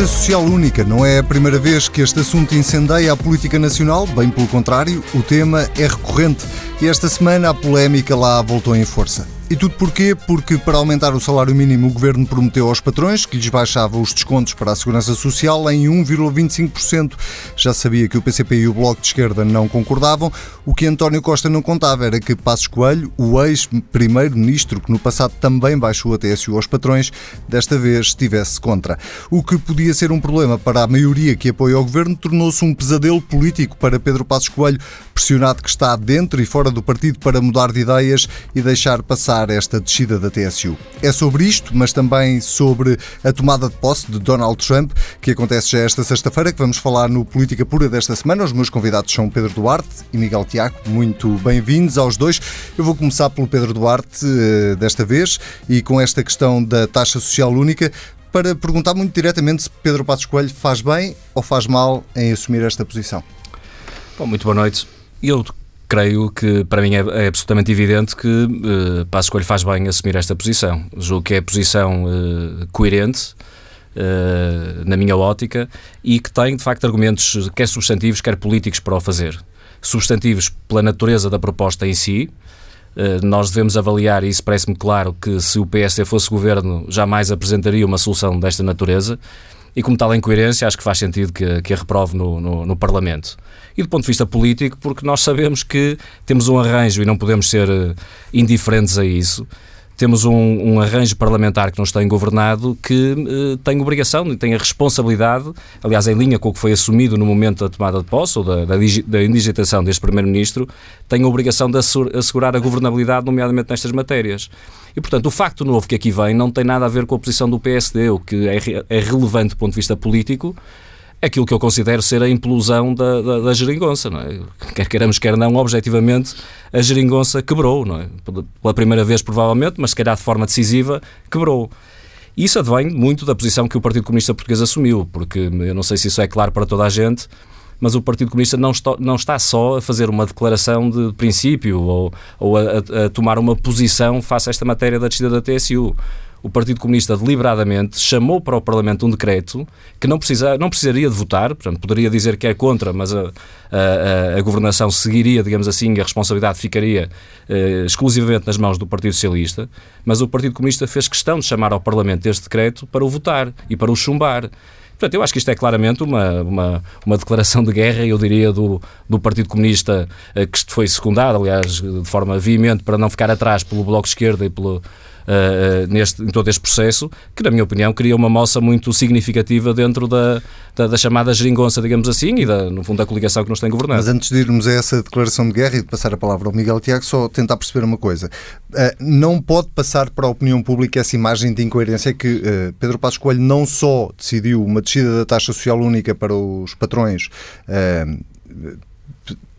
Social única não é a primeira vez que este assunto incendeia a política nacional, bem pelo contrário, o tema é recorrente e esta semana a polémica lá voltou em força. E tudo porquê? Porque para aumentar o salário mínimo o governo prometeu aos patrões que lhes baixava os descontos para a segurança social em 1,25%. Já sabia que o PCP e o Bloco de Esquerda não concordavam. O que António Costa não contava era que Passos Coelho, o ex-primeiro-ministro que no passado também baixou a TSU aos patrões, desta vez estivesse contra. O que podia ser um problema para a maioria que apoia o governo tornou-se um pesadelo político para Pedro Passos Coelho, pressionado que está dentro e fora do partido para mudar de ideias e deixar passar esta descida da TSU. É sobre isto, mas também sobre a tomada de posse de Donald Trump, que acontece já esta sexta-feira, que vamos falar no Política Pura desta semana. Os meus convidados são Pedro Duarte e Miguel Tiago. Muito bem-vindos aos dois. Eu vou começar pelo Pedro Duarte eh, desta vez e com esta questão da taxa social única para perguntar muito diretamente se Pedro Passos Coelho faz bem ou faz mal em assumir esta posição. Bom, muito boa noite. Eu creio que para mim é, é absolutamente evidente que uh, Passo Escolho faz bem assumir esta posição. Julgo que é posição uh, coerente. Uh, na minha ótica, e que tem de facto argumentos, quer substantivos, quer políticos, para o fazer. Substantivos pela natureza da proposta em si, nós devemos avaliar, e isso parece-me claro, que se o PSD fosse governo, jamais apresentaria uma solução desta natureza, e como tal, em coerência, acho que faz sentido que, que a reprove no, no, no Parlamento e do ponto de vista político, porque nós sabemos que temos um arranjo e não podemos ser eh, indiferentes a isso. Temos um, um arranjo parlamentar que nos tem governado que uh, tem obrigação e tem a responsabilidade, aliás, em linha com o que foi assumido no momento da tomada de posse ou da, da, da indigitação deste Primeiro-Ministro, tem a obrigação de assegurar a governabilidade, nomeadamente nestas matérias. E, portanto, o facto novo que aqui vem não tem nada a ver com a posição do PSD, o que é, é relevante do ponto de vista político, aquilo que eu considero ser a implosão da, da, da geringonça. Não é? Quer queiramos, quer não, objetivamente, a geringonça quebrou. Não é? Pela primeira vez, provavelmente, mas se calhar de forma decisiva, quebrou. Isso advém muito da posição que o Partido Comunista Português assumiu, porque eu não sei se isso é claro para toda a gente, mas o Partido Comunista não está, não está só a fazer uma declaração de princípio ou, ou a, a, tomar uma posição face a esta matéria da descida da TSU o Partido Comunista deliberadamente chamou para o Parlamento um decreto que não, precisa, não precisaria de votar, portanto, poderia dizer que é contra, mas a, a, a governação seguiria, digamos assim, a responsabilidade ficaria eh, exclusivamente nas mãos do Partido Socialista, mas o Partido Comunista fez questão de chamar ao Parlamento este decreto para o votar e para o chumbar. Portanto, eu acho que isto é claramente uma, uma, uma declaração de guerra, eu diria, do, do Partido Comunista, eh, que foi secundado, aliás, de forma veemente, para não ficar atrás pelo Bloco de Esquerda e pelo, neste, em todo este processo, que, na minha opinião, cria uma moça muito significativa dentro da, da, da, chamada geringonça, digamos assim, e, da, no fundo, da coligação que nos tem governado. Mas antes de irmos a essa declaração de guerra e de passar a palavra ao Miguel Tiago, só tentar perceber uma coisa. Uh, não pode passar para a opinião pública essa imagem de incoerência que Pedro Passos Coelho não só decidiu uma descida da taxa social única para os patrões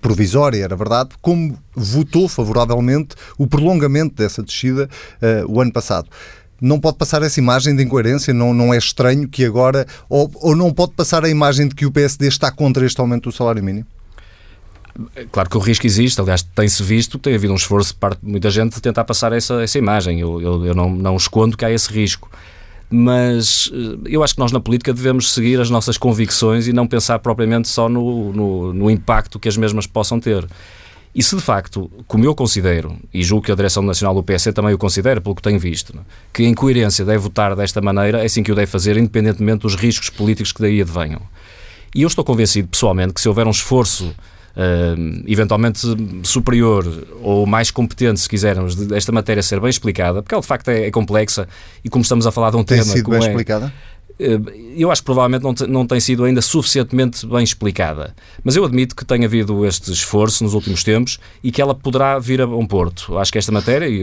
provisória, era verdade, como votou favoravelmente o prolongamento dessa descida uh, o ano passado não pode passar essa imagem de incoerência, não, não é estranho que agora, ou, ou não pode passar a imagem de que o PSD está contra este aumento do salário mínimo? Claro que o risco existe, aliás, tem-se visto, tem havido um esforço parte de muita gente de tentar passar essa, essa imagem. Eu, eu, eu não, não escondo que há esse risco mas eh, eu acho que nós na política devemos seguir as nossas convicções e não pensar propriamente só no, no, no impacto que as mesmas possam ter. E se de facto, como eu considero, e julgo que a Direção Nacional do PS também o considera, pelo que tenho visto, é? que em coerência deve votar desta maneira, é assim que o deve fazer, independentemente dos riscos políticos que daí advenham. E eu estou convencido, pessoalmente, que se houver um esforço uh, eventualmente superior ou mais competente, se quisermos, desta matéria ser bem explicada, porque ela de facto é, é complexa e como estamos a falar de um tem tema. Sido como bem é, explicada? eu acho que provavelmente não, não tem sido ainda suficientemente bem explicada. Mas eu admito que tem havido este esforço nos últimos tempos e que ela poderá vir a um porto. Acho que esta matéria, e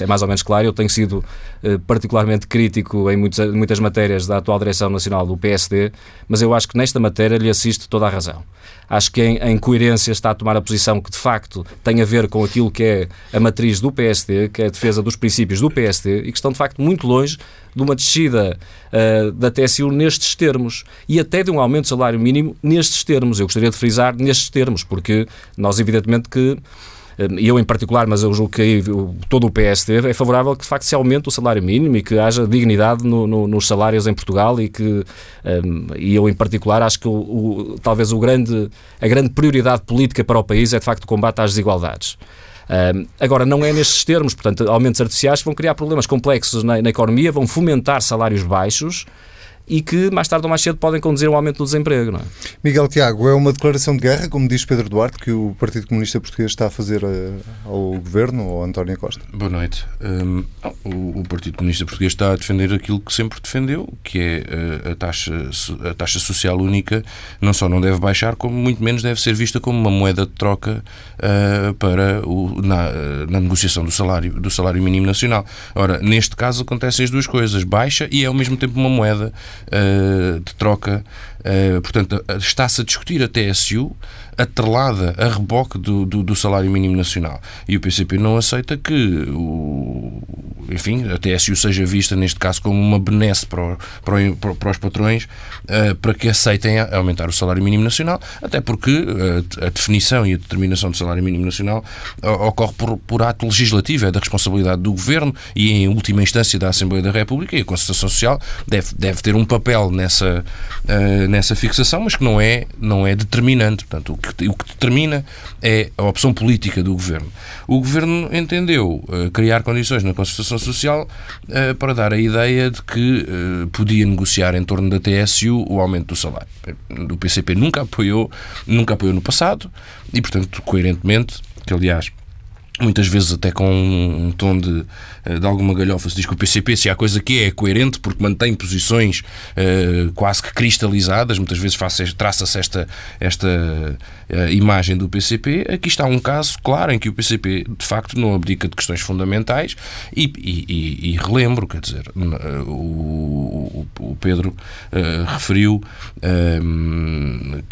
é mais ou menos claro, eu tenho sido uh, particularmente crítico em muitas, muitas matérias da atual direção nacional do PSD, mas eu acho que nesta matéria lhe assisto toda a razão. Acho que em, em, coerência está a tomar a posição que de facto tem a ver com aquilo que é a matriz do PSD, que é a defesa dos princípios do PSD e que estão de facto muito longe de uma descida uh, da TSU nestes termos e até de um aumento do salário mínimo nestes termos. Eu gostaria de frisar nestes termos, porque nós evidentemente que eu em particular, mas eu julgo que todo o PSD é favorável que de facto se aumente o salário mínimo e que haja dignidade no, no, nos salários em Portugal e que, um, e eu em particular, acho que o, o, talvez o grande, a grande prioridade política para o país é de facto o combate às desigualdades. Um, agora, não é nestes termos, portanto, aumentos artificiais vão criar problemas complexos na, na economia, vão fomentar salários baixos e que mais tarde ou mais cedo podem conduzir a um aumento do desemprego. Não é? Miguel Tiago, é uma declaração de guerra, como diz Pedro Duarte, que o Partido Comunista Português está a fazer eh, ao governo, ao António Costa? Boa noite. Um, o, o, Partido Comunista Português está a defender aquilo que sempre defendeu, que é a, eh, a, taxa, a taxa social única não só não deve baixar, como muito menos deve ser vista como uma moeda de troca uh, para o, na, na negociação do salário, do salário mínimo nacional. Ora, neste caso acontecem as duas coisas, baixa e é ao mesmo tempo uma moeda de troca. Uh, portanto, está-se a discutir a TSU atrelada a reboque do, do, do, salário mínimo nacional. E o PCP não aceita que, o, enfim, a TSU seja vista, neste caso, como uma benesse para, para, para, os patrões uh, para que aceitem aumentar o salário mínimo nacional, até porque uh, a definição e a determinação do salário mínimo nacional uh, ocorre por, por ato legislativo, é da responsabilidade do Governo e, em última instância, da Assembleia da República e a Constituição Social deve, deve ter um papel nessa, nessa fixação, mas que não é, não é determinante. Portanto, o que que, o que determina é a opção política do governo. O governo entendeu uh, criar condições na Constituição Social uh, para dar a ideia de que uh, podia negociar em torno da TSU o aumento do salário. O PCP nunca apoiou, nunca apoiou no passado e, portanto, coerentemente, que aliás muitas vezes até com um, tom de, de alguma galhofa se diz que o PCP, se há coisa que é, é coerente porque mantém posições uh, quase que cristalizadas, muitas vezes traça-se esta, esta uh, imagem do PCP. Aqui está um caso claro em que o PCP de facto não abdica de questões fundamentais e, e, e, relembro, quer dizer, o, o, Pedro referiu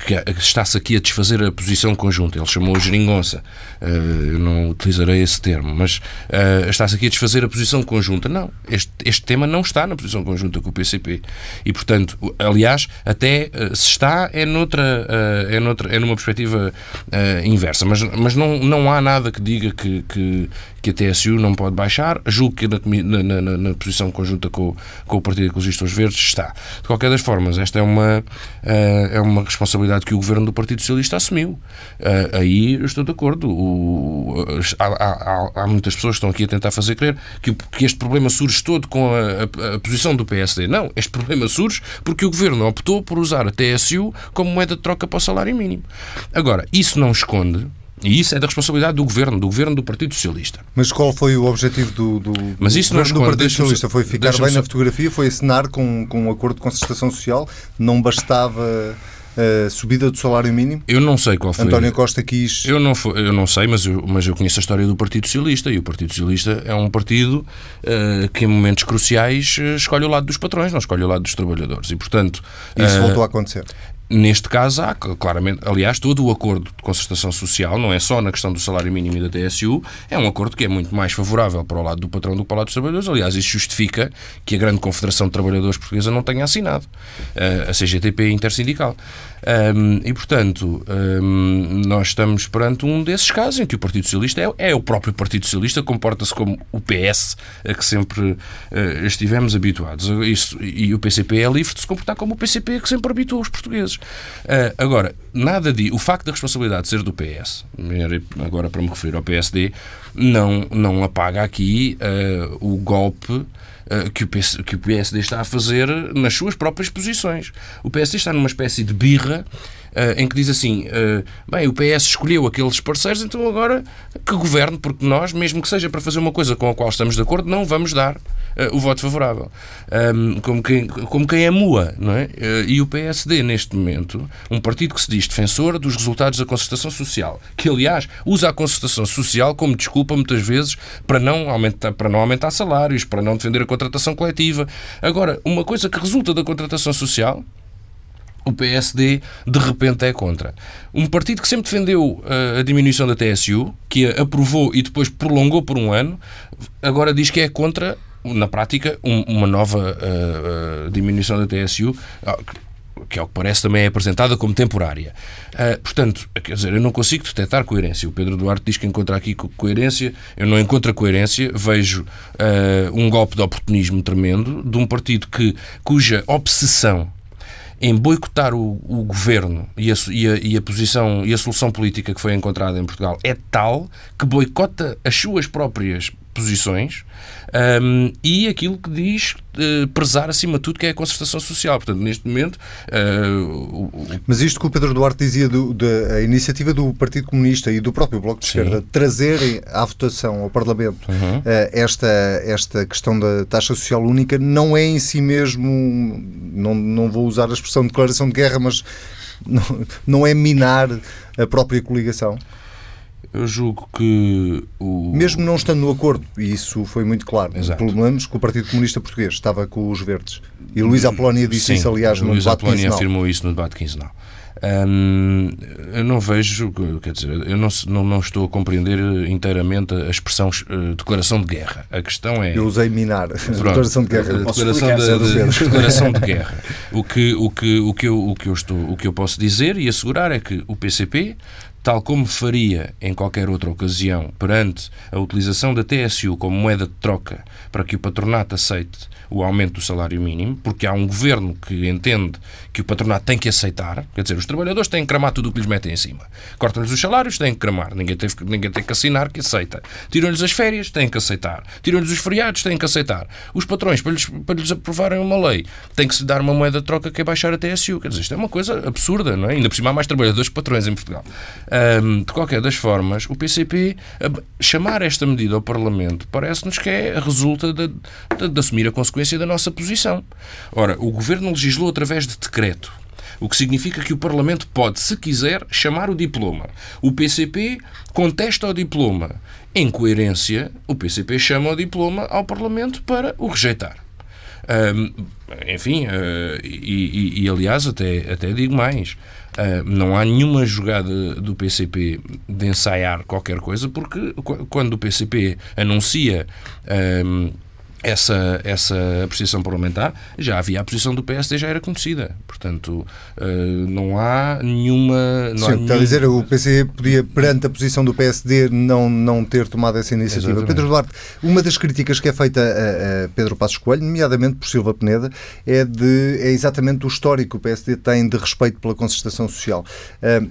que está-se aqui a desfazer a posição conjunta. Ele chamou a geringonça. eu não utilizarei esse termo, mas está-se aqui a desfazer a posição conjunta. Não, este, este tema não está na posição conjunta com o PCP. E, portanto, aliás, até se está, é, noutra, é, noutra, é numa perspectiva uh, inversa. Mas, mas não, não há nada que diga que, que, que a TSU não pode baixar. Julgo que na, na, na, na posição conjunta com, com o Partido Ecologista dos Verdes está. De qualquer das formas, esta é uma, é uma responsabilidade que o governo do Partido Socialista assumiu. Aí eu estou de acordo. O, há, há, há, muitas pessoas que estão aqui a tentar fazer crer que, que este problema surge todo com a, a, a, posição do PSD. Não, este problema surge porque o governo optou por usar a TSU como moeda de troca para o salário mínimo. Agora, isso não esconde e isso é da responsabilidade do governo, do governo do Partido Socialista. Mas qual foi o objetivo do, do, Mas isso do, do Partido Socialista? Foi ficar bem na fotografia? Foi assinar com, com um acordo de concertação social? Não bastava subida do salário mínimo? Eu não sei qual foi. António Costa quis. Eu não, eu não sei, mas eu, mas eu conheço a história do Partido Socialista e o Partido Socialista é um partido uh, que, em momentos cruciais, uh, escolhe o lado dos patrões, não escolhe o lado dos trabalhadores. E, portanto. Isso uh, voltou a acontecer. Neste caso, há claramente, aliás, todo o acordo de concertação social, não é só na questão do salário mínimo e da TSU, é um acordo que é muito mais favorável para o lado do patrão do que para o lado dos trabalhadores. Aliás, isso justifica que a grande Confederação de Trabalhadores Portuguesa não tenha assinado, eh, a CGTP intersindical. Um, e, portanto, um, nós estamos perante um desses casos em que o Partido Socialista é, é o próprio Partido Socialista, comporta-se como o PS a que sempre uh, estivemos habituados. Isso, e o PCP é livre de se comportar como o PCP que sempre habituou os portugueses. Uh, agora, nada de. O facto da responsabilidade ser do PS, agora para me referir ao PSD, não, não apaga aqui uh, o golpe que o, PS, que o PSD está a fazer nas suas próprias posições. O PSD está numa espécie de birra em que diz assim: uh, bem, o PS escolheu aqueles parceiros, então agora que governe, porque nós, mesmo que seja para fazer uma coisa com a qual estamos de acordo, não vamos dar o voto favorável. Como, quem, como quem é mua, não é? e o PSD, neste momento, um partido que se diz defensor dos resultados da concertação social, que aliás usa a concertação social como desculpa muitas vezes para não aumentar, para não aumentar salários, para não defender a contratação coletiva. Agora, uma coisa que resulta da contratação social o PSD de repente é contra. Um partido que sempre defendeu uh, a diminuição da TSU, que a aprovou e depois prolongou por um ano, agora diz que é contra, na prática, um, uma nova uh, uh, diminuição da TSU que ao que parece também é apresentada como temporária. Uh, portanto, quer dizer, eu não consigo detectar coerência. O Pedro Duarte diz que encontra aqui coerência, eu não encontro coerência, vejo uh, um golpe de oportunismo tremendo de um partido que, cuja obsessão em boicotar o, o governo e a, e, a, e a, posição e a solução política que foi encontrada em Portugal é tal que boicota as suas próprias posições um, e aquilo que diz uh, prezar acima de tudo que é a concertação social. Portanto, neste momento. Uh, o, Mas isto que o Pedro Duarte dizia do, da iniciativa do Partido Comunista e do próprio Bloco de Sim. Esquerda trazerem à votação ao Parlamento uhum. uh, esta, esta questão da taxa social única não é em si mesmo, não, não vou usar a expressão declaração de guerra, mas não, não é minar a própria coligação? Eu julgo que o... Mesmo não estando no acordo, e isso foi muito claro, Exato. pelo menos que o Partido Comunista Português estava com os verdes. E Luís Apolónia disse Sim, isso, aliás, no Luís debate Apolónia quinzenal. afirmou isso no debate quinzenal. Hum, eu não vejo, quer dizer, eu não, não, não, estou a compreender inteiramente a expressão uh, declaração de guerra. A questão é. Eu usei minar. Pronto, declaração de guerra. Declaração de, de, declaração de guerra. O que, o, que, o, que eu, o, que eu estou, o que eu posso dizer e assegurar é que o PCP tal como faria em qualquer outra ocasião perante a utilização da TSU como moeda de troca para que o patronato aceite o aumento do salário mínimo, porque há um governo que entende que o patronato tem que aceitar, quer dizer, os trabalhadores têm que cramar tudo o que lhes metem em cima. Cortam-lhes os salários, têm que cramar, ninguém tem, ninguém tem que assinar que aceita. Tiram-lhes as férias, têm que aceitar. Tiram-lhes os feriados, têm que aceitar. Os patrões, para lhes, para lhes aprovarem uma lei, tem que se dar uma moeda de troca que é baixar a TSU. Quer dizer, isto é uma coisa absurda, não é? Ainda por cima há mais trabalhadores que patrões em Portugal. Um, de qualquer das formas, o PCP chamar esta medida ao Parlamento parece-nos que é, resulta de, de, de assumir a consequência da nossa posição. Ora, o Governo legislou através de decreto o que significa que o Parlamento pode, se quiser, chamar o diploma. O PCP contesta o diploma. Em coerência, o PCP chama o diploma ao Parlamento para o rejeitar. Um, enfim, uh, e, e, e, aliás, até, até digo mais: uh, não há nenhuma jogada do PCP de ensaiar qualquer coisa, porque quando o PCP anuncia. Um, essa, essa apreciação parlamentar, já havia a posição do PSD, já era conhecida. Portanto, uh, não há nenhuma. Não Sim, há está nenhum... a dizer, o PC podia, perante a posição do PSD, não, não ter tomado essa iniciativa. Exatamente. Pedro Duarte, uma das críticas que é feita a, a, Pedro Passos Coelho, nomeadamente por Silva Peneda, é, de, é exatamente o histórico que o PSD tem de respeito pela concertação social. Uh,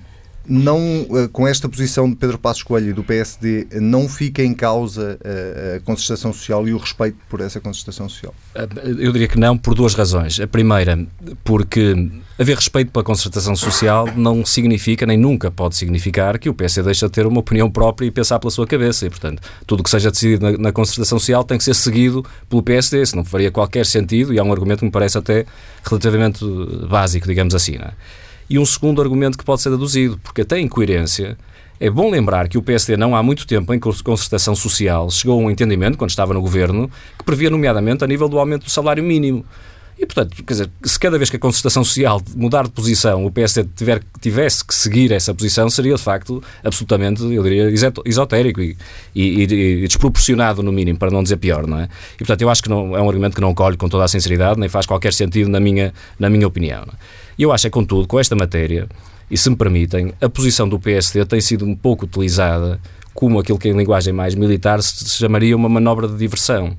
não, eh, com esta posição de Pedro Passos Coelho e do PSD, não fica em causa eh, a concertação social e o respeito por essa concertação social? Eh, eu diria que não, por duas razões. A primeira, porque haver respeito pela concertação social não significa, nem nunca pode significar, que o PSD deixa de ter uma opinião própria e pensar pela sua cabeça. E, portanto, tudo o que seja decidido na, na concertação social tem que ser seguido pelo PSD, se não faria qualquer sentido, e é um argumento que me parece até relativamente básico, digamos assim. Não é? E um segundo argumento que pode ser deduzido, porque até em coerência, é bom lembrar que o PSD não há muito tempo em concertação social chegou a um entendimento, quando estava no governo, que previa nomeadamente a nível do aumento do salário mínimo. E, portanto, quer dizer, se cada vez que a concertação social mudar de posição o PSD tiver, tivesse que seguir essa posição, seria de facto absolutamente, eu diria, esotérico e, e, e, desproporcionado, no mínimo, para não dizer pior, não é? E, portanto, eu acho que não, é um argumento que não colhe com toda a sinceridade, nem faz qualquer sentido na minha, na minha opinião. É? E eu acho, é, contudo, com esta matéria, e se me permitem, a posição do PSD tem sido um pouco utilizada como aquilo que em linguagem mais militar se chamaria uma manobra de diversão.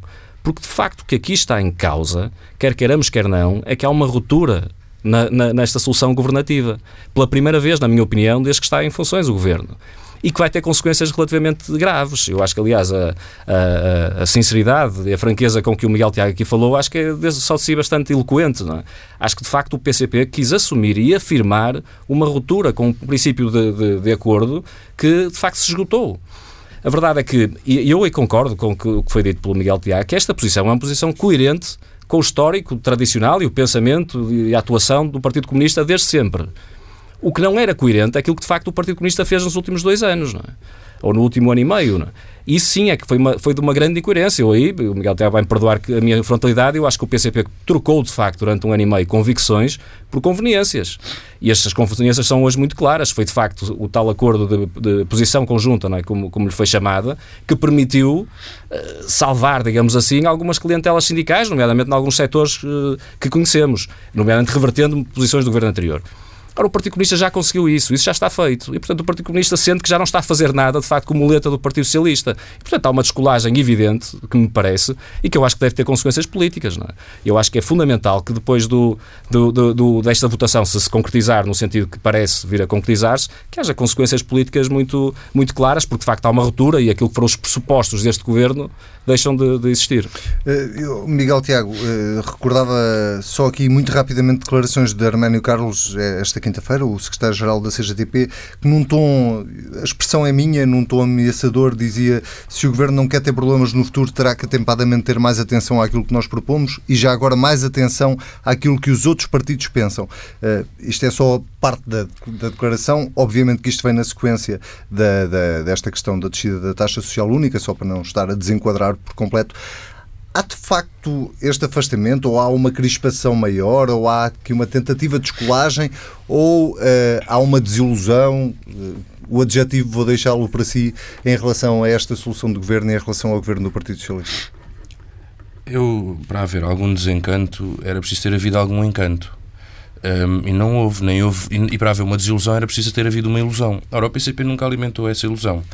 Porque, de facto, o que aqui está em causa, quer queiramos, quer não, é que há uma ruptura na, na, nesta solução governativa. Pela primeira vez, na minha opinião, desde que está em funções o governo e que vai ter consequências relativamente graves. Eu acho que, aliás, a, a, a sinceridade e a franqueza com que o Miguel Tiago aqui falou, acho que é só de si bastante eloquente. É? Acho que, de facto, o PCP quis assumir e afirmar uma ruptura com o um princípio de, de, de acordo que, de facto, se esgotou. A verdade é que, e eu concordo com o que foi dito pelo Miguel Tiago, que esta posição é uma posição coerente com o histórico tradicional e o pensamento e a atuação do Partido Comunista desde sempre. O que não era coerente é aquilo que de facto o Partido Comunista fez nos últimos dois anos, não é? Ou no último ano e meio. Não é? Isso sim é que foi, uma, foi de uma grande incoerência. Eu aí, o Miguel até vai me perdoar a minha frontalidade, eu acho que o PCP trocou de facto durante um ano e meio convicções por conveniências. E estas conveniências são hoje muito claras. Foi de facto o tal acordo de, de posição conjunta, não é? como, como lhe foi chamada, que permitiu uh, salvar, digamos assim, algumas clientelas sindicais, nomeadamente em alguns setores uh, que conhecemos, nomeadamente revertendo posições do governo anterior. Ora, o Partido Comunista já conseguiu isso, isso já está feito. E, portanto, o Partido Comunista sente que já não está a fazer nada, de facto, com muleta do Partido Socialista. E, portanto, há uma descolagem evidente, que me parece, e que eu acho que deve ter consequências políticas. Não é? Eu acho que é fundamental que depois do, do, do, do desta votação, se se concretizar no sentido que parece vir a concretizar-se, que haja consequências políticas muito, muito claras, porque, de facto, há uma ruptura e aquilo que foram os pressupostos deste governo deixam de, de existir. Uh, Miguel Tiago, uh, recordava só aqui muito rapidamente declarações de Arménio Carlos eh, esta quinta-feira, o secretário-geral da CGTP, que num tom, a expressão é minha, num tom ameaçador, dizia se o governo não quer ter problemas no futuro, terá que atempadamente ter mais atenção àquilo que nós propomos e já agora mais atenção àquilo que os outros partidos pensam. Uh, isto é só parte da, da, declaração. Obviamente que isto vem na sequência da, da, desta questão da descida da taxa social única, só para não estar a desenquadrar por completo. Há de facto este afastamento, ou há uma crispação maior, ou há aqui uma tentativa de escolagem, ou uh, há uma desilusão? Uh, o adjetivo vou deixá-lo para si em relação a esta solução do governo e em relação ao governo do Partido Socialista. Eu, para haver algum desencanto, era preciso ter havido algum encanto. Um, e não houve, nem houve. E, e para haver uma desilusão era preciso ter havido uma ilusão. Ora, o PCP nunca alimentou essa ilusão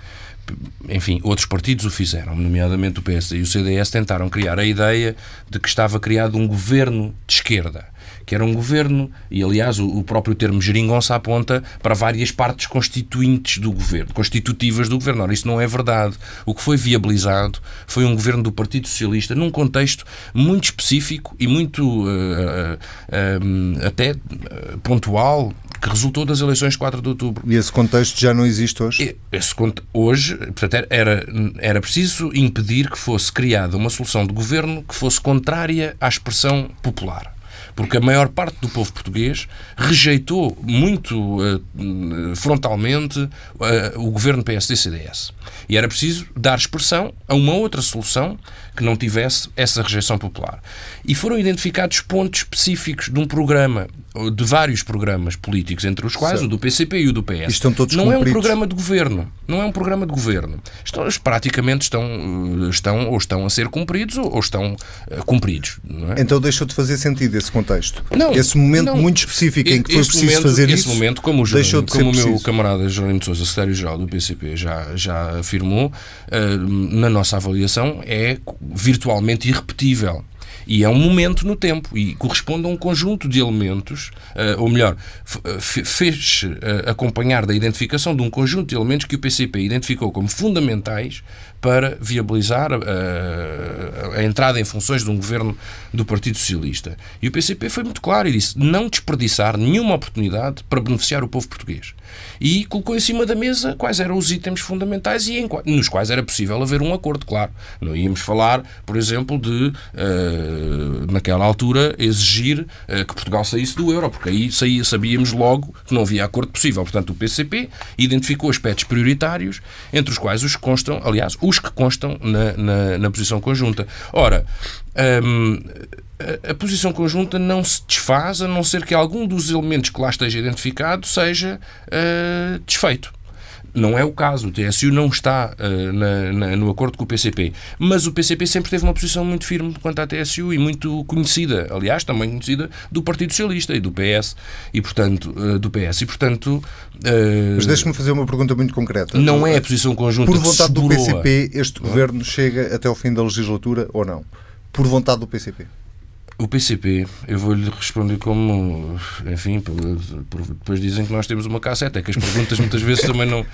enfim, outros partidos o fizeram, nomeadamente o PS e o CDS, tentaram criar a ideia de que estava criado um governo de esquerda que era um governo, e aliás o, próprio termo geringonça aponta para várias partes constituintes do governo, constitutivas do governo. Ora, isso não é verdade. O que foi viabilizado foi um governo do Partido Socialista num contexto muito específico e muito uh, uh, uh, até pontual que resultou das eleições de 4 de outubro. E esse contexto já não existe hoje? Esse, hoje, portanto, era, era preciso impedir que fosse criada uma solução de governo que fosse contrária à expressão popular porque a maior parte do povo português rejeitou muito uh, frontalmente uh, o governo PSD-CDS. E era preciso dar expressão a uma outra solução que não tivesse essa rejeição popular. E foram identificados pontos específicos de um programa, de vários programas políticos, entre os quais certo. o do PCP e o do PS. estão todos não cumpridos. é um programa de governo. Não é um programa de governo. Estão, praticamente estão, estão ou estão a ser cumpridos ou, ou estão uh, cumpridos. É? Então deixou de fazer sentido esse contexto. Não, esse momento não, muito específico em que foi preciso momento, fazer esse isso. Esse momento, como, o, como o meu camarada Jorge de Sousa, secretário-geral do PCP, já, já afirmou, uh, na nossa avaliação é virtualmente irrepetível. E é um momento no tempo e corresponde a um conjunto de elementos, uh, ou melhor, fez uh, acompanhar da identificação de um conjunto de elementos que o PCP identificou como fundamentais para viabilizar a, entrada em funções de um governo do Partido Socialista. E o PCP foi muito claro e disse não desperdiçar nenhuma oportunidade para beneficiar o povo português. E colocou em cima da mesa quais eram os itens fundamentais e nos quais era possível haver um acordo, claro. Não íamos falar, por exemplo, de, naquela altura, exigir uh, que Portugal saísse do euro, porque aí saía, sabíamos logo que não havia acordo possível. Portanto, o PCP identificou aspectos prioritários, entre os quais os que constam, aliás, os que constam na, na, na posição conjunta. Ora, um, a, a posição conjunta não se desfaz a não ser que algum dos elementos que lá esteja identificado seja uh, desfeito. Não é o caso. O TSU não está uh, na, na, no acordo com o PCP. Mas o PCP sempre teve uma posição muito firme quanto à TSU e muito conhecida. Aliás, também conhecida do Partido Socialista e do PS. E, portanto, uh, do PS. E, portanto... Uh, mas deixe-me fazer uma pergunta muito concreta. Não é a posição conjunta Por vontade do PCP, este governo chega até ao fim da legislatura ou não? Por vontade do PCP? O PCP, eu vou-lhe responder como, enfim, depois dizem que nós temos uma cassete, é que as perguntas muitas vezes também não. Uh, uh,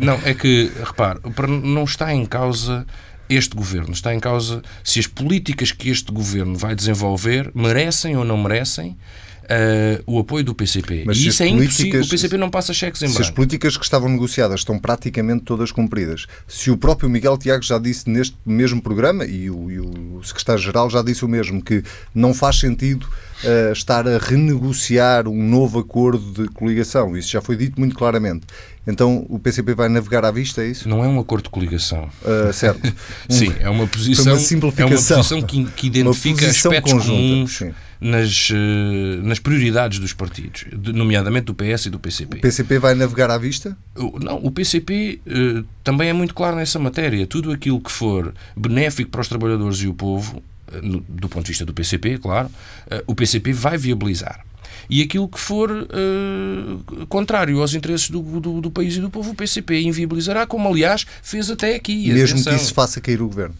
não, é que, repare, não está em causa este governo, está em causa se as políticas que este governo vai desenvolver merecem ou não merecem uh, o apoio do PCP. Mas e isso é impossível. O PCP não passa cheques em branco. Se as políticas que estavam negociadas estão praticamente todas cumpridas, se o próprio Miguel Tiago já disse neste mesmo programa, e o, e o secretário-geral já disse o mesmo, que não faz sentido uh, estar a renegociar um novo acordo de coligação. Isso já foi dito muito claramente. Então o PCP vai navegar à vista, é isso? Não é um acordo de coligação. Uh, certo. Sim, é uma posição, uma simplificação. É uma posição que, que identifica aspectos conjunta, comuns sim. nas, uh, nas prioridades dos partidos, nomeadamente do PS e do PCP. O PCP vai navegar à vista? Não, o PCP uh, também é muito claro nessa matéria. Tudo aquilo que for benéfico para os trabalhadores e o povo, do ponto de vista do PCP, claro, o PCP vai viabilizar e aquilo que for uh, contrário aos interesses do, do, do, país e do povo, o PCP inviabilizará, como aliás fez até aqui. Mesmo atenção. que isso faça cair o governo.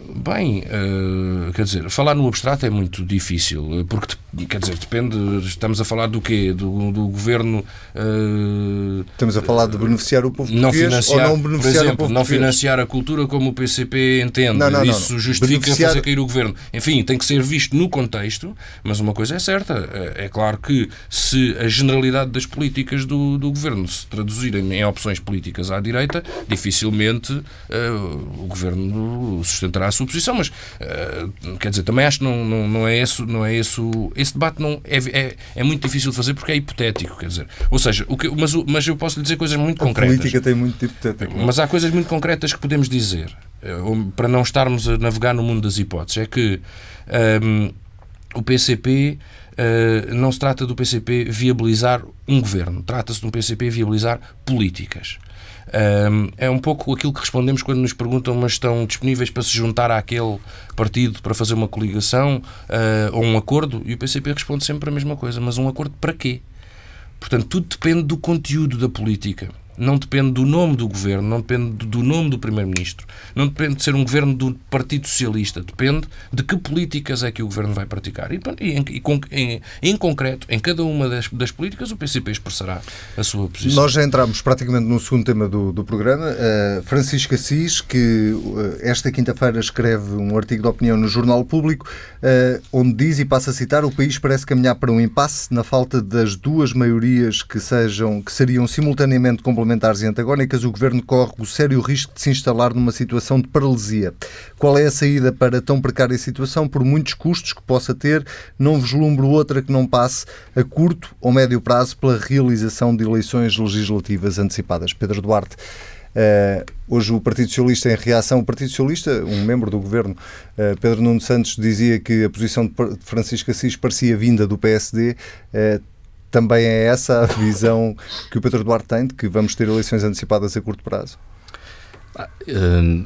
Bem, uh, quer dizer, falar no abstrato é muito difícil, porque, quer dizer, depende, estamos a falar do quê? Do, do governo... Uh, estamos a falar de beneficiar o povo não financiar, ou não beneficiar por exemplo, não financiar a cultura como o PCP entende. Não, não, Isso não, justifica beneficiar... fazer cair o governo. Enfim, tem que ser visto no contexto, mas uma coisa é certa, é, é claro que se a generalidade das políticas do, do governo se traduzirem em opções políticas à direita, dificilmente uh, o governo sustentará a sua posição, mas uh, quer dizer, também acho que não, não, não é esse, não é esse, esse debate não é, é, é, muito difícil de fazer porque é hipotético, quer dizer, ou seja, o que, mas, mas eu posso lhe dizer coisas muito a concretas. A política tem muito hipotético. Mas há coisas muito concretas que podemos dizer, eh, para não estarmos a navegar no mundo das hipóteses, é que um, ehm, o PCP Uh, eh, não se trata do PCP viabilizar um governo, trata-se do PCP viabilizar políticas é um pouco aquilo que respondemos quando nos perguntam, mas estão disponíveis para se juntar àquele partido para fazer uma coligação uh, ou um acordo? E o PCP responde sempre a mesma coisa, mas um acordo para quê? Portanto, tudo depende do conteúdo da política não depende do nome do governo, não depende do nome do primeiro-ministro, não depende de ser um governo do Partido Socialista, depende de que políticas é que o governo vai praticar. E, e, e em, em, concreto, em cada uma das, das, políticas, o PCP expressará a sua posição. Nós já entramos praticamente no segundo tema do, do programa. Uh, Francisco Assis, que uh, esta quinta-feira escreve um artigo de opinião no Jornal Público, uh, onde diz, e passa a citar, o país parece caminhar para um impasse na falta das duas maiorias que, sejam, que seriam simultaneamente complementares parlamentares e antagónicas, o Governo corre o sério risco de se instalar numa situação de paralisia. Qual é a saída para tão precária situação, por muitos custos que possa ter? Não vislumbro outra que não passe a curto ou médio prazo pela realização de eleições legislativas antecipadas. Pedro Duarte. Uh, hoje o Partido Socialista, em reação, o Partido Socialista, um membro do governo, uh, Pedro Nuno Santos, dizia que a posição de Francisco Assis parecia vinda do PSD. Uh, também é essa a visão que o Pedro Duarte tem de que vamos ter eleições antecipadas a curto prazo? Ah, hum,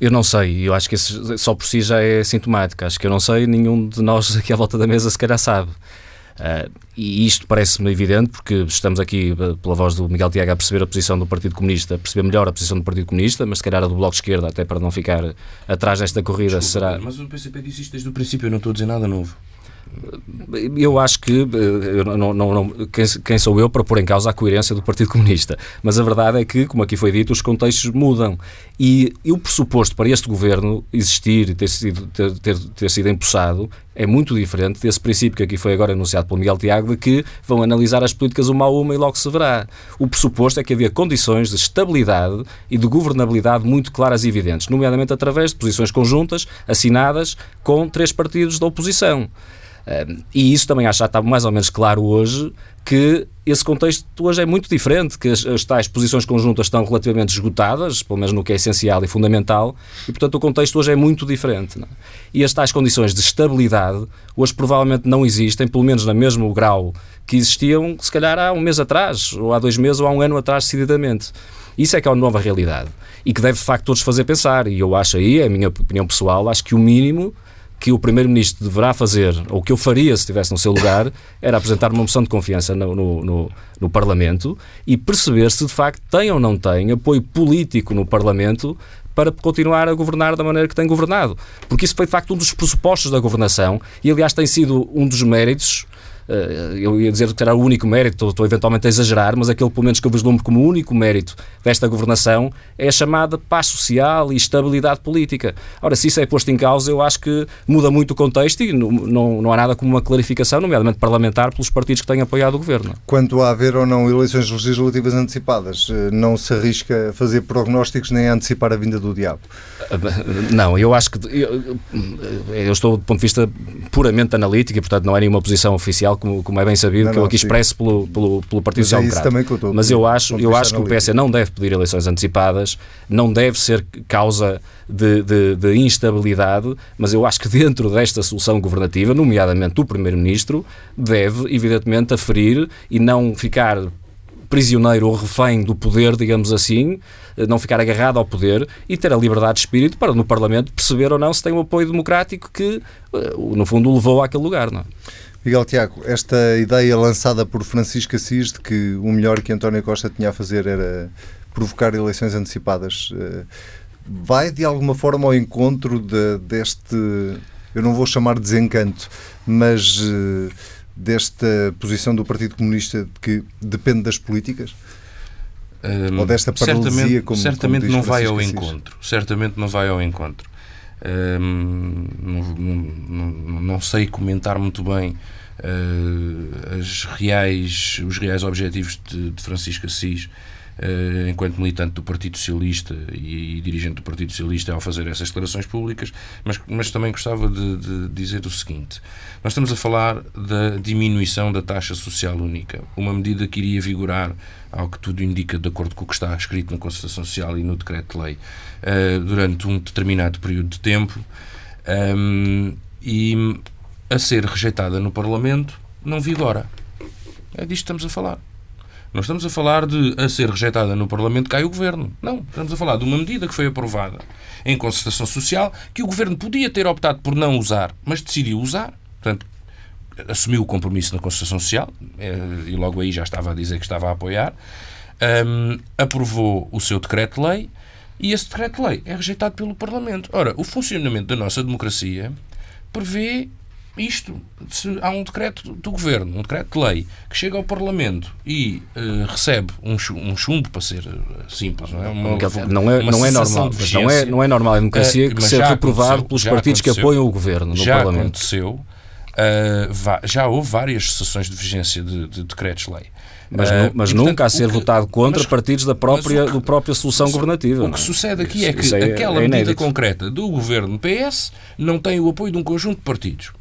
eu não sei, eu acho que isso só por si já é sintomático. Acho que eu não sei, nenhum de nós aqui à volta da mesa se calhar sabe. Uh, e isto parece-me evidente porque estamos aqui, uh, pela voz do Miguel Tiago, a perceber a posição do Partido Comunista, a perceber melhor a posição do Partido Comunista, mas se calhar a do Bloco de Esquerda, até para não ficar atrás desta corrida, Desculpa, será. Mas o PCP disse isto desde o princípio, eu não estou a dizer nada novo. Eu acho que eh, eu não, não, não, quem, quem, sou eu para pôr em causa a coerência do Partido Comunista? Mas a verdade é que, como aqui foi dito, os contextos mudam. E, e o pressuposto para este governo existir e ter sido, ter, ter, ter sido empossado é muito diferente desse princípio que aqui foi agora anunciado pelo Miguel Tiago de que vão analisar as políticas uma a uma e logo se verá. O pressuposto é que havia condições de estabilidade e de governabilidade muito claras e evidentes, nomeadamente através de posições conjuntas assinadas com três partidos da oposição e isso também acho que está mais ou menos claro hoje que esse contexto hoje é muito diferente, que as, as, tais posições conjuntas estão relativamente esgotadas, pelo menos no que é essencial e fundamental, e portanto o contexto hoje é muito diferente. É? E as tais condições de estabilidade hoje provavelmente não existem, pelo menos no mesmo grau que existiam, se calhar há um mês atrás, ou há dois meses, ou há um ano atrás, decididamente. Isso é que é uma nova realidade e que deve de facto todos fazer pensar. E eu acho aí, é a minha opinião pessoal, acho que o mínimo que o Primeiro-Ministro deverá fazer, ou que eu faria se estivesse no seu lugar, era apresentar uma moção de confiança no, no, no, no, Parlamento e perceber se de facto tem ou não tem apoio político no Parlamento para continuar a governar da maneira que tem governado. Porque isso foi de facto um dos pressupostos da governação e, aliás, tem sido um dos méritos eu ia dizer que era o único mérito, estou eventualmente a exagerar, mas aquele pelo menos que eu vislumbro como o único mérito desta governação é a chamada paz social e estabilidade política. Ora, se isso é posto em causa, eu acho que muda muito o contexto e não, não, não há nada como uma clarificação, nomeadamente parlamentar, pelos partidos que têm apoiado o governo. Quanto a haver ou não eleições legislativas antecipadas, eh, não se arrisca a fazer prognósticos nem a antecipar a vinda do diabo? Não, eu acho que eu, eu estou do ponto de vista puramente analítico e, portanto, não é nenhuma posição oficial, como, como é bem sabido, não, que eu aqui sim. expresso pelo, pelo, pelo Partido Social Democrata. Mas eu acho, eu acho que o PS não deve pedir eleições antecipadas, não deve ser causa de, de, de, instabilidade, mas eu acho que dentro desta solução governativa, nomeadamente o Primeiro-Ministro, deve, evidentemente, aferir e não ficar prisioneiro ou refém do poder, digamos assim, não ficar agarrado ao poder e ter a liberdade de espírito para no Parlamento perceber ou não se tem o apoio democrático que, eh, no fundo, o levou àquele lugar. Não é? Miguel Tiago, esta ideia lançada por Francisco Assis de que o melhor que António Costa tinha a fazer era provocar eleições antecipadas, eh, vai de alguma forma ao encontro de, deste, eu não vou chamar de desencanto, mas eh, desta posição do Partido Comunista de que depende das políticas? Um, Ou desta paralisia certamente, como Certamente como não vai ao encontro. Certamente não vai ao encontro. Não, não, não, sei comentar muito bem uh, as reais, os reais objetivos de, de Francisco Assis enquanto militante do Partido Socialista e, e, dirigente do Partido Socialista ao fazer essas declarações públicas, mas, mas também gostava de, de, dizer o seguinte: nós estamos a falar da diminuição da taxa social única, uma medida que iria vigorar, ao que tudo indica, de acordo com o que está escrito na Constituição Social e no Decreto-Lei, uh, durante um determinado período de tempo um, ehm, e a ser rejeitada no Parlamento, não vigora. É disto que estamos a falar. Não estamos a falar de a ser rejeitada no Parlamento cai o Governo. Não. Estamos a falar de uma medida que foi aprovada em concertação social que o Governo podia ter optado por não usar, mas decidiu usar. Portanto, assumiu o compromisso na concertação social eh, e logo aí já estava a dizer que estava a apoiar. Um, aprovou o seu decreto-lei e esse decreto-lei é rejeitado pelo Parlamento. Ora, o funcionamento da nossa democracia prevê isto, se há um decreto do governo, um decreto de lei, que chega ao Parlamento e uh, recebe um, um, chumbo, para ser eh, simples, não é? Uma, não é, não é normal, não é, não é normal a democracia uh, que seja reprovado pelos partidos que apoiam o governo no já Parlamento. Aconteceu, uh, já houve várias sessões de vigência de, de decretos-lei. Mas, uh, mas portanto, nunca a ser que, votado contra mas, partidos da própria, que, do própria solução governativa. O que sucede aqui é que é, aquela é medida concreta do governo PS não tem o apoio de um conjunto de partidos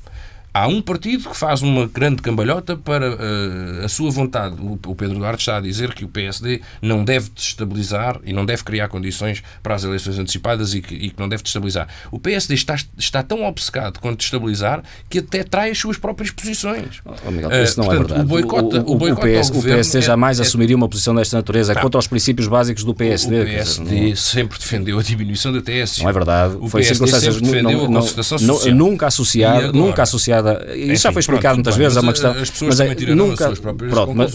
há um partido que faz uma grande cambalhota para uh, a sua vontade. O, o, Pedro Duarte está a dizer que o PSD não deve destabilizar e não deve criar condições para as eleições antecipadas e que, e que não deve destabilizar. O PSD está, está tão obcecado com destabilizar que até trai as suas próprias posições. Oh, Miguel, uh, isso não é portanto, é verdade. O, boicote, o, o, o, PS, o PSD jamais é, assumiria uma posição desta natureza. É contra os princípios básicos do PSD. O PSD não... sempre defendeu a diminuição da TS. Não é verdade. O Foi PSD circunstâncias defendeu não, a concertação social. Nunca associado, nunca associado nada. Isso já foi explicado muitas vezes, é uma questão. As pessoas mas é, nunca. Pronto, mas,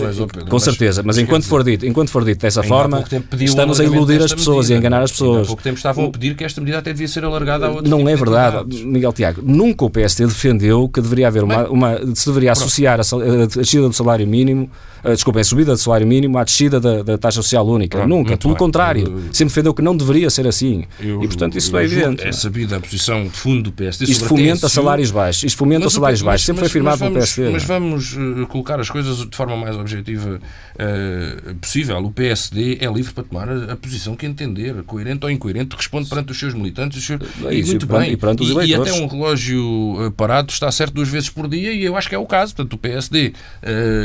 com certeza, mas enquanto for dito, enquanto for dito dessa forma, estamos a iludir as pessoas e a enganar as pessoas. Há pouco tempo estavam a pedir que esta medida até devia ser alargada a outras Não é verdade, Miguel Tiago. Nunca o PSD defendeu que deveria haver uma, uma se deveria associar a, a descida do salário mínimo uh, desculpem, a subida do salário mínimo à descida da, da taxa social única. Pronto, Nunca. Pelo contrário. Sempre defendeu que não deveria ser assim. E, portanto, isso é evidente. É sabida a posição de fundo do PSD Isto fomenta salários baixos. Isto fomenta salários baixos. Sempre mas, foi afirmado pelo PSD. Mas vamos uh, colocar as coisas de forma mais objetiva uh, possível. O PSD é livre para tomar a, a, posição que entender, coerente ou incoerente, responde perante os seus militantes. Seus... É isso, e muito e bem. E, perante os e, e até um relógio parado está certo duas vezes por dia e eu acho que é o caso. Portanto, o PSD,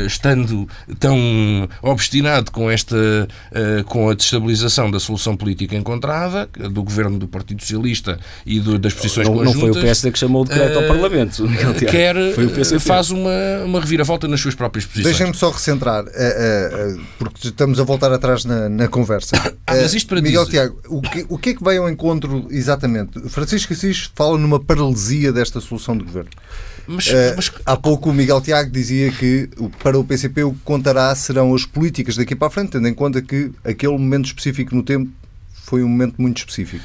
estando tão obstinado com esta uh, com a destabilização da solução política encontrada do governo do Partido Socialista e do, das posições não, conjuntas. Não foi o PSD que chamou o decreto uh, ao eh, Parlamento. Quer faz uma, uma reviravolta nas suas próprias posições. Deixem-me só recentrar, uh, porque estamos a voltar atrás na, na conversa. ah, mas isto para Miguel dizer... Tiago, o que, o que é que veio ao encontro exatamente? Francisco Assis fala numa paralisia desta solução de governo. Mas, uh, mas... Há pouco o Miguel Tiago dizia que para o PCP o que contará serão as políticas daqui para a frente, tendo em conta que aquele momento específico no tempo foi um momento muito específico.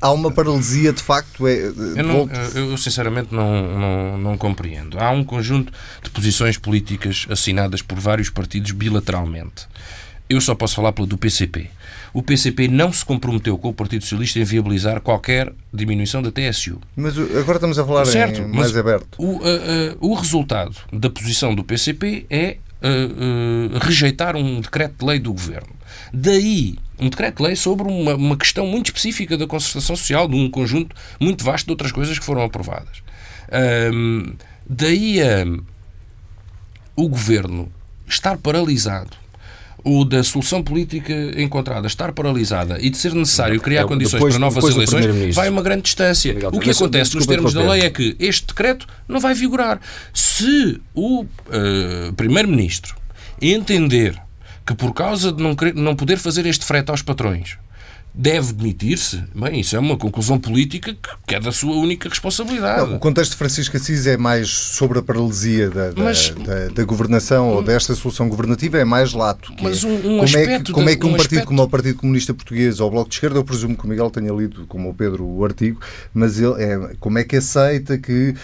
Há uma paralisia de facto. É, eu, não, eu, sinceramente não, não, não compreendo. Há um conjunto de posições políticas assinadas por vários partidos bilateralmente. Eu só posso falar pelo do PCP. O PCP não se comprometeu com o Partido Socialista em viabilizar qualquer diminuição da TSU. Mas agora estamos a falar certo, em mais aberto. O, uh, uh, o resultado da posição do PCP é uh, rejeitar um decreto de lei do governo. Daí um decreto-lei sobre uma, uma, questão muito específica da concertação social, de um conjunto muito vasto de outras coisas que foram aprovadas. Um, daí um, o governo estar paralisado ou da solução política encontrada estar paralisada e de ser necessário criar condições depois, para novas eleições, vai uma grande distância. O que acontece nos termos da lei é que este decreto não vai vigorar. Se o uh, Primeiro-Ministro entender que por causa de não, querer, não poder fazer este frete aos patrões, deve demitir-se, bem, isso é uma conclusão política que é da sua única responsabilidade. Não, o contexto de Francisco Assis é mais sobre a paralisia da, da, mas, da, da governação um, ou desta solução governativa, é mais lato. Mas é, um, um como, é que, como é que um, um partido aspecto... como o Partido Comunista Português ou o Bloco de Esquerda, eu presumo que o Miguel tenha lido, como o Pedro, o artigo, mas ele, é, como é que aceita que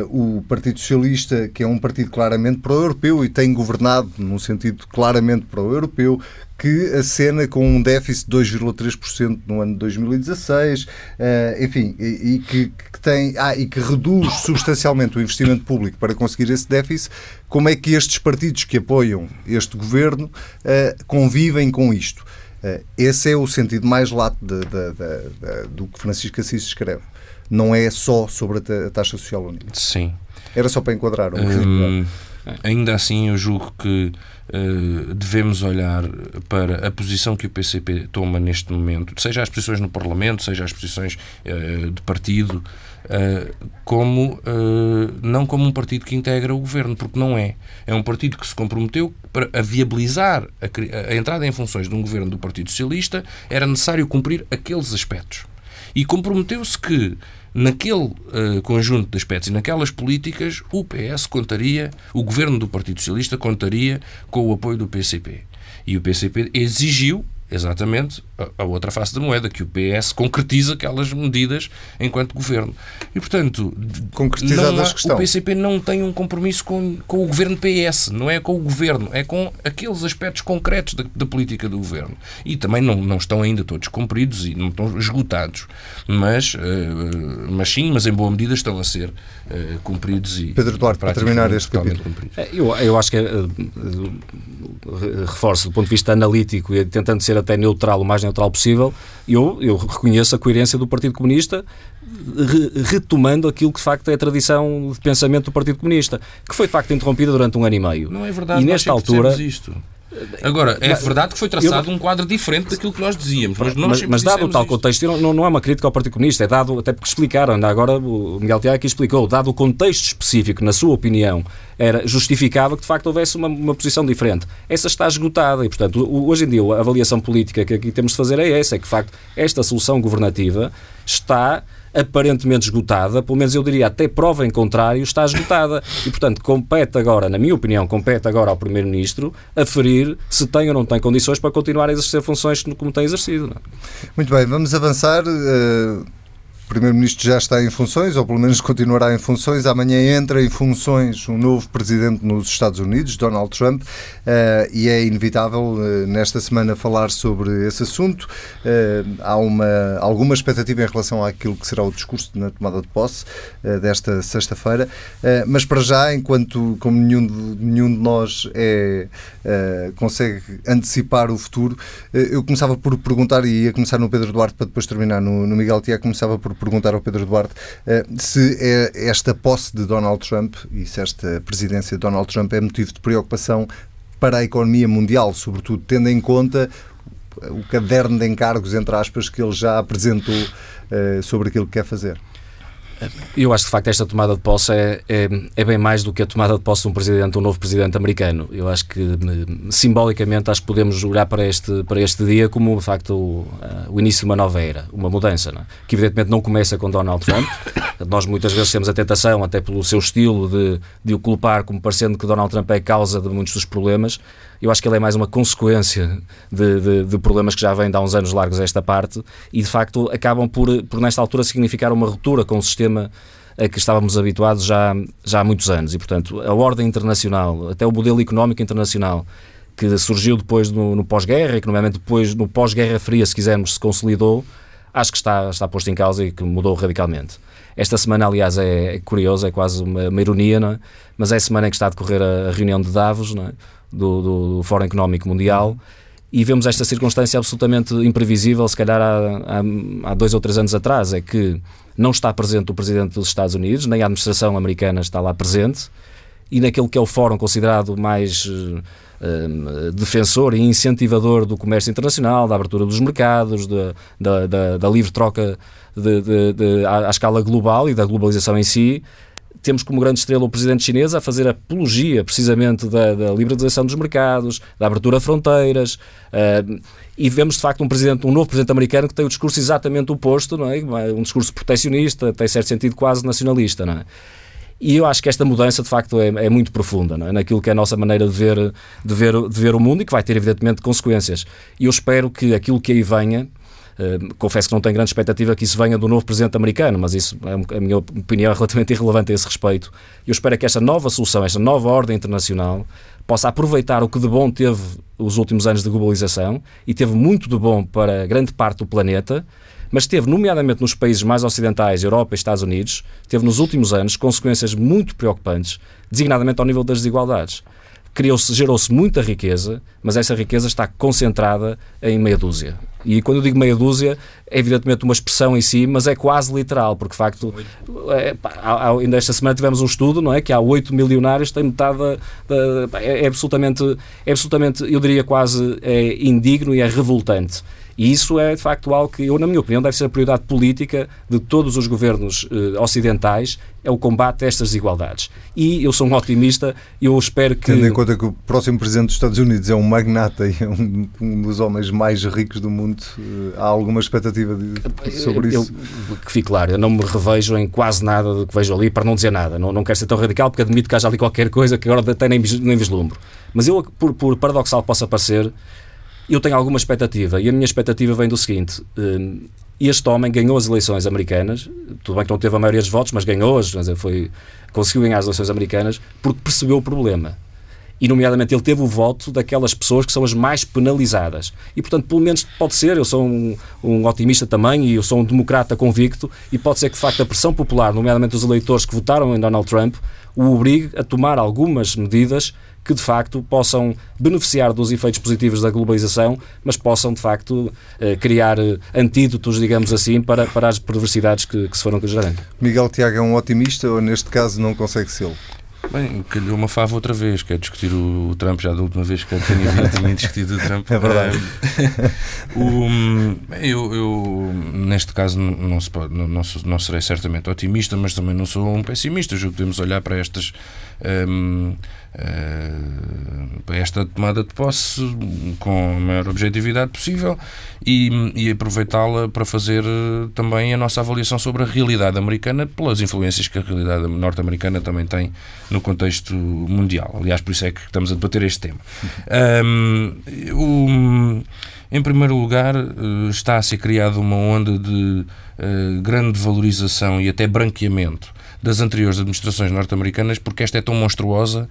uh, o Partido Socialista, que é um partido claramente pró-europeu e tem governado num sentido claramente pró-europeu, que acena com um déficit de 2,3% no ano de 2016, uh, eh, enfim, e, e que, que, tem, ah, e que reduz substancialmente o investimento público para conseguir esse déficit, como é que estes partidos que apoiam este governo uh, convivem com isto? Uh, esse é o sentido mais lato de, de, de, do que Francisco Assis escreve. Não é só sobre a taxa social única. Sim. Era só para enquadrar. Um, ainda assim, eu julgo que devemos olhar para a posição que o PCP toma neste momento, seja as posições no Parlamento, seja as posições uh, de partido, uh, como não como um partido que integra o governo, porque não é. É um partido que se comprometeu para a viabilizar a, a entrada em funções de um governo do Partido Socialista, era necessário cumprir aqueles aspectos. E comprometeu-se que naquele uh, conjunto de aspectos e naquelas políticas, o PS contaria, o governo do Partido Socialista contaria com o apoio do PCP. E o PCP exigiu exatamente a, outra face da moeda, que o PS concretiza aquelas medidas enquanto governo. E, portanto, Concretizada há, o PCP não tem um compromisso com, com o governo PS, não é com o governo, é com aqueles aspectos concretos da, da, política do governo. E também não, não estão ainda todos cumpridos e não estão esgotados, mas, uh, mas sim, mas em boa medida estão a ser uh, cumpridos e Pedro Duarte, para terminar este capítulo. É, eu, eu acho que, uh, reforço do ponto de vista analítico e tentando ser até neutral, o mais neutral possível, eu, eu reconheço a coerência do Partido Comunista re, retomando aquilo que de facto é a tradição de pensamento do Partido Comunista, que foi de facto interrompida durante um ano e meio. Não é verdade, e nesta altura isto. Agora, é verdade que foi traçado eu, um quadro diferente daquilo que nós dizíamos, mas, mas, mas dado o tal isto. contexto, não, não é uma crítica ao Partido Comunista, é dado, até porque explicaram, ainda agora o Miguel Tiago aqui explicou, dado o contexto específico, na sua opinião, era justificável que de facto houvesse uma, uma posição diferente. Essa está esgotada e, portanto, hoje em dia a avaliação política que aqui temos de fazer é essa, é que de facto esta solução governativa está aparentemente esgotada, pelo menos eu diria até prova em contrário, está esgotada. E, portanto, compete agora, na minha opinião, compete agora ao Primeiro-Ministro aferir se tem ou não tem condições para continuar a exercer funções como tem exercido. É? Muito bem, vamos avançar. Uh Primeiro-Ministro já está em funções, ou pelo menos continuará em funções. Amanhã entra em funções um novo presidente nos Estados Unidos, Donald Trump, uh, e é inevitável uh, nesta semana falar sobre esse assunto. Uh, há uma, alguma expectativa em relação àquilo que será o discurso na tomada de posse desta sexta-feira, mas para já, enquanto como nenhum de, nenhum de nós é, consegue antecipar o futuro, eu começava por perguntar, e ia começar no Pedro Duarte para depois terminar no, no Miguel Tiago, começava por perguntar ao Pedro Duarte eh, se é esta posse de Donald Trump e se esta presidência de Donald Trump é motivo de preocupação para a economia mundial, sobretudo tendo em conta o caderno de encargos, entre aspas, que ele já apresentou uh, sobre aquilo que quer fazer. Eu acho que de facto esta tomada de posse é, é, é, bem mais do que a tomada de posse de um presidente, um novo presidente americano. Eu acho que simbolicamente acho que podemos olhar para este, para este dia como de facto o, o início de uma nova era, uma mudança, é? que evidentemente não começa com Donald Trump. Nós muitas vezes temos a tentação, até pelo seu estilo, de, de o culpar como parecendo que Donald Trump é a causa de muitos dos problemas. Eu acho que ele é mais uma consequência de, de, de, problemas que já vêm de há uns anos largos a esta parte e, de facto, acabam por, por nesta altura, significar uma ruptura com o sistema a que estávamos habituados já, já há muitos anos. E, portanto, a ordem internacional, até o modelo económico internacional, que surgiu depois no, no pós-guerra e que, depois, no pós-guerra fria, se quisermos, se consolidou, acho que está, está posto em causa e que mudou radicalmente. Esta semana, aliás, é, é curioso, é quase uma, uma ironia, é? mas é a semana em que está a decorrer a, a reunião de Davos, é? do, do, do Fórum Económico Mundial e vemos esta circunstância absolutamente imprevisível, se calhar há, há, há, dois ou três anos atrás, é que não está presente o Presidente dos Estados Unidos, nem a administração americana está lá presente, e naquele que é o fórum considerado mais uh, uh, defensor e incentivador do comércio internacional, da abertura dos mercados, de, da, da, da, livre troca de, de, à, à escala global e da globalização em si, temos como grande estrela o presidente chinês a fazer apologia precisamente da, da liberalização dos mercados, da abertura a fronteiras, uh, e vemos de facto um presidente, um novo presidente americano que tem o discurso exatamente oposto, não é? Um discurso proteccionista, tem certo sentido quase nacionalista, não é? E eu acho que esta mudança, de facto, é, é muito profunda é? naquilo que é a nossa maneira de ver, de, ver, de ver o mundo e que vai ter, evidentemente, consequências. E eu espero que aquilo que aí venha, confesso que não tenho grande expectativa que isso venha do novo presidente americano, mas isso é a minha opinião é relativamente irrelevante a esse respeito. Eu espero que esta nova solução, esta nova ordem internacional, possa aproveitar o que de bom teve os últimos anos de globalização e teve muito de bom para grande parte do planeta, mas teve, nomeadamente nos países mais ocidentais, Europa e Estados Unidos, teve nos últimos anos consequências muito preocupantes, designadamente ao nível das desigualdades criou-se, gerou-se muita riqueza, mas essa riqueza está concentrada em meia dúzia. E quando eu digo meia dúzia, é evidentemente uma expressão em si, mas é quase literal, porque de facto, é, ainda esta semana tivemos um estudo, não é? Que há 8 milionários, tem metade da, da, é, é, absolutamente, é absolutamente, eu diria quase é indigno e é revoltante. E isso é, de facto, algo que, eu, na minha opinião, deve ser a prioridade política de todos os governos eh, ocidentais, é o combate a estas desigualdades. E eu sou um otimista, eu espero que... Tendo em conta que o próximo Presidente dos Estados Unidos é um magnata e é um, um dos homens mais ricos do mundo, eh, há alguma expectativa de, sobre isso? Eu, que fique claro, eu não me revejo em quase nada do que vejo ali, para não dizer nada. Não, não quero ser tão radical, porque admito que haja ali qualquer coisa que agora até nem, nem vislumbro. Mas eu, por, por paradoxal que possa parecer, eu tenho alguma expectativa e a minha expectativa vem do seguinte: hum, este homem ganhou as eleições americanas, tudo bem que não teve a maioria dos votos, mas ganhou-as, foi, conseguiu ganhar as eleições americanas porque percebeu o problema. E, nomeadamente, ele teve o voto daquelas pessoas que são as mais penalizadas. E, portanto, pelo menos pode ser, eu sou um, um otimista também e eu sou um democrata convicto, e pode ser que, de facto, a pressão popular, nomeadamente os eleitores que votaram em Donald Trump, o obrigue a tomar algumas medidas que de facto possam beneficiar dos efeitos positivos da globalização, mas possam de facto eh, criar eh, antídotos, digamos assim, para, para as perversidades que, que se foram gerando. Miguel Tiago é um otimista ou neste caso não consegue ser? Bem, calhou uma fava outra vez, quer discutir o, o Trump já da última vez que eu tinha, tinha discutido o Trump. É verdade. Um, eu, eu, neste caso, não, não, não, não, serei certamente otimista, mas também não sou um pessimista. Eu podemos olhar para estas. Um, uh, para esta tomada de posse com a maior objetividade possível e, e aproveitá-la para fazer eh, também a nossa avaliação sobre a realidade americana pelas influências que a realidade norte-americana também tem no contexto mundial. Aliás, por isso é que estamos a debater este tema. Um, em primeiro lugar, eh, está a ser criada uma onda de uh, grande valorização e até branqueamento das anteriores administrações norte-americanas, porque esta é tão monstruosa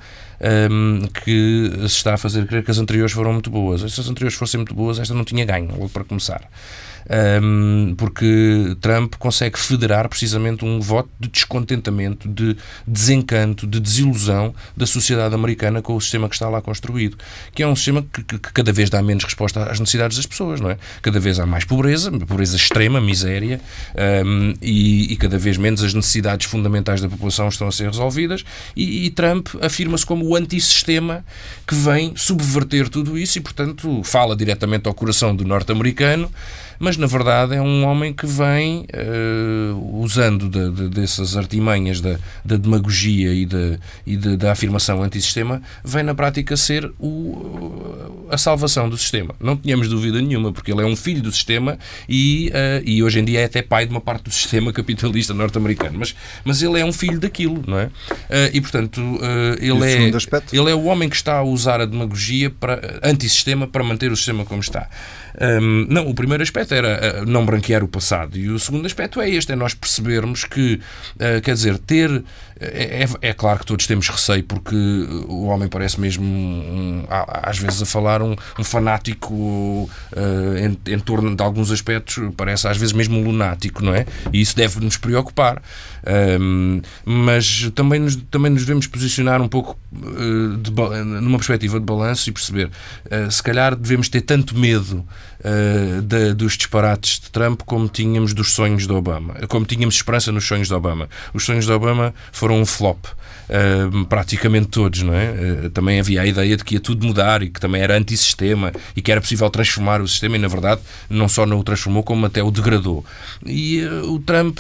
um, que se está a fazer crer que as anteriores foram muito boas. Se as anteriores fossem muito boas, esta não tinha ganho, logo para começar um, porque Trump consegue federar precisamente um voto de descontentamento, de desencanto, de desilusão da sociedade americana com o sistema que está lá construído, que é um sistema que, que cada vez dá menos resposta às necessidades das pessoas, não é? Cada vez há mais pobreza, pobreza extrema, miséria, um, e, e, cada vez menos as necessidades fundamentais da população estão a ser resolvidas, e, e Trump afirma-se como o antissistema que vem subverter tudo isso e, portanto, fala diretamente ao coração do norte-americano mas na verdade é um homem que vem uh, usando de, de, dessas artimanhas da, da demagogia e, de, e da afirmação antissistema, vem na prática ser o, a salvação do sistema. Não tínhamos dúvida nenhuma, porque ele é um filho do sistema e, uh, e hoje em dia é até pai de uma parte do sistema capitalista norte-americano, mas, mas ele é um filho daquilo, não é? Uh, e portanto, ele, é, ele é o homem que está a usar a demagogia para, antissistema para manter o sistema como está. Um, não, o primeiro aspecto era uh, não branquear o passado. E o segundo aspecto é este, é nós percebermos que, uh, quer dizer, ter é, é, é, claro que todos temos receio porque o homem parece mesmo, um, às vezes, a falar um, um fanático uh, em, em, torno de alguns aspectos, parece às vezes mesmo um lunático, não é? E isso deve nos preocupar. Um, mas também nos, também nos devemos posicionar um pouco uh, de, numa perspectiva de balanço e perceber, uh, se calhar devemos ter tanto medo de, dos disparates de Trump como tínhamos dos sonhos de Obama, como tínhamos esperança nos sonhos de Obama. Os sonhos de Obama foram um flop. Uh, praticamente todos, não é? Uh, também havia a ideia de que ia tudo mudar e que também era antissistema e que era possível transformar o sistema e, na verdade, não só não o transformou, como até o degradou. E uh, o Trump,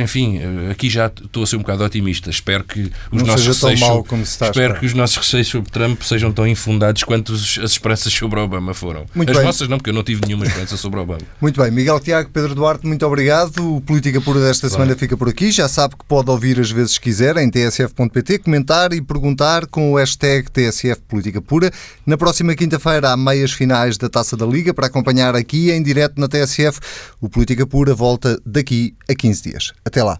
enfim, aqui já estou a ser um bocado otimista. Espero que os não nossos receios sobre, espero que os nossos receios sobre Trump sejam tão infundados quanto as esperanças sobre Obama foram. Muito as bem. nossas não, porque eu não tive nenhuma esperança sobre Obama. Muito bem, Miguel Tiago, Pedro Duarte, muito obrigado. O Política Pura desta claro. semana fica por aqui. Já sabe que pode ouvir as vezes que quiser em tsf.pt, comentar e perguntar com o hashtag TSF Política Pura. Na próxima quinta-feira há meias finais da Taça da Liga para acompanhar aqui em direto na TSF. O Política Pura volta daqui a 15 dias. Até lá.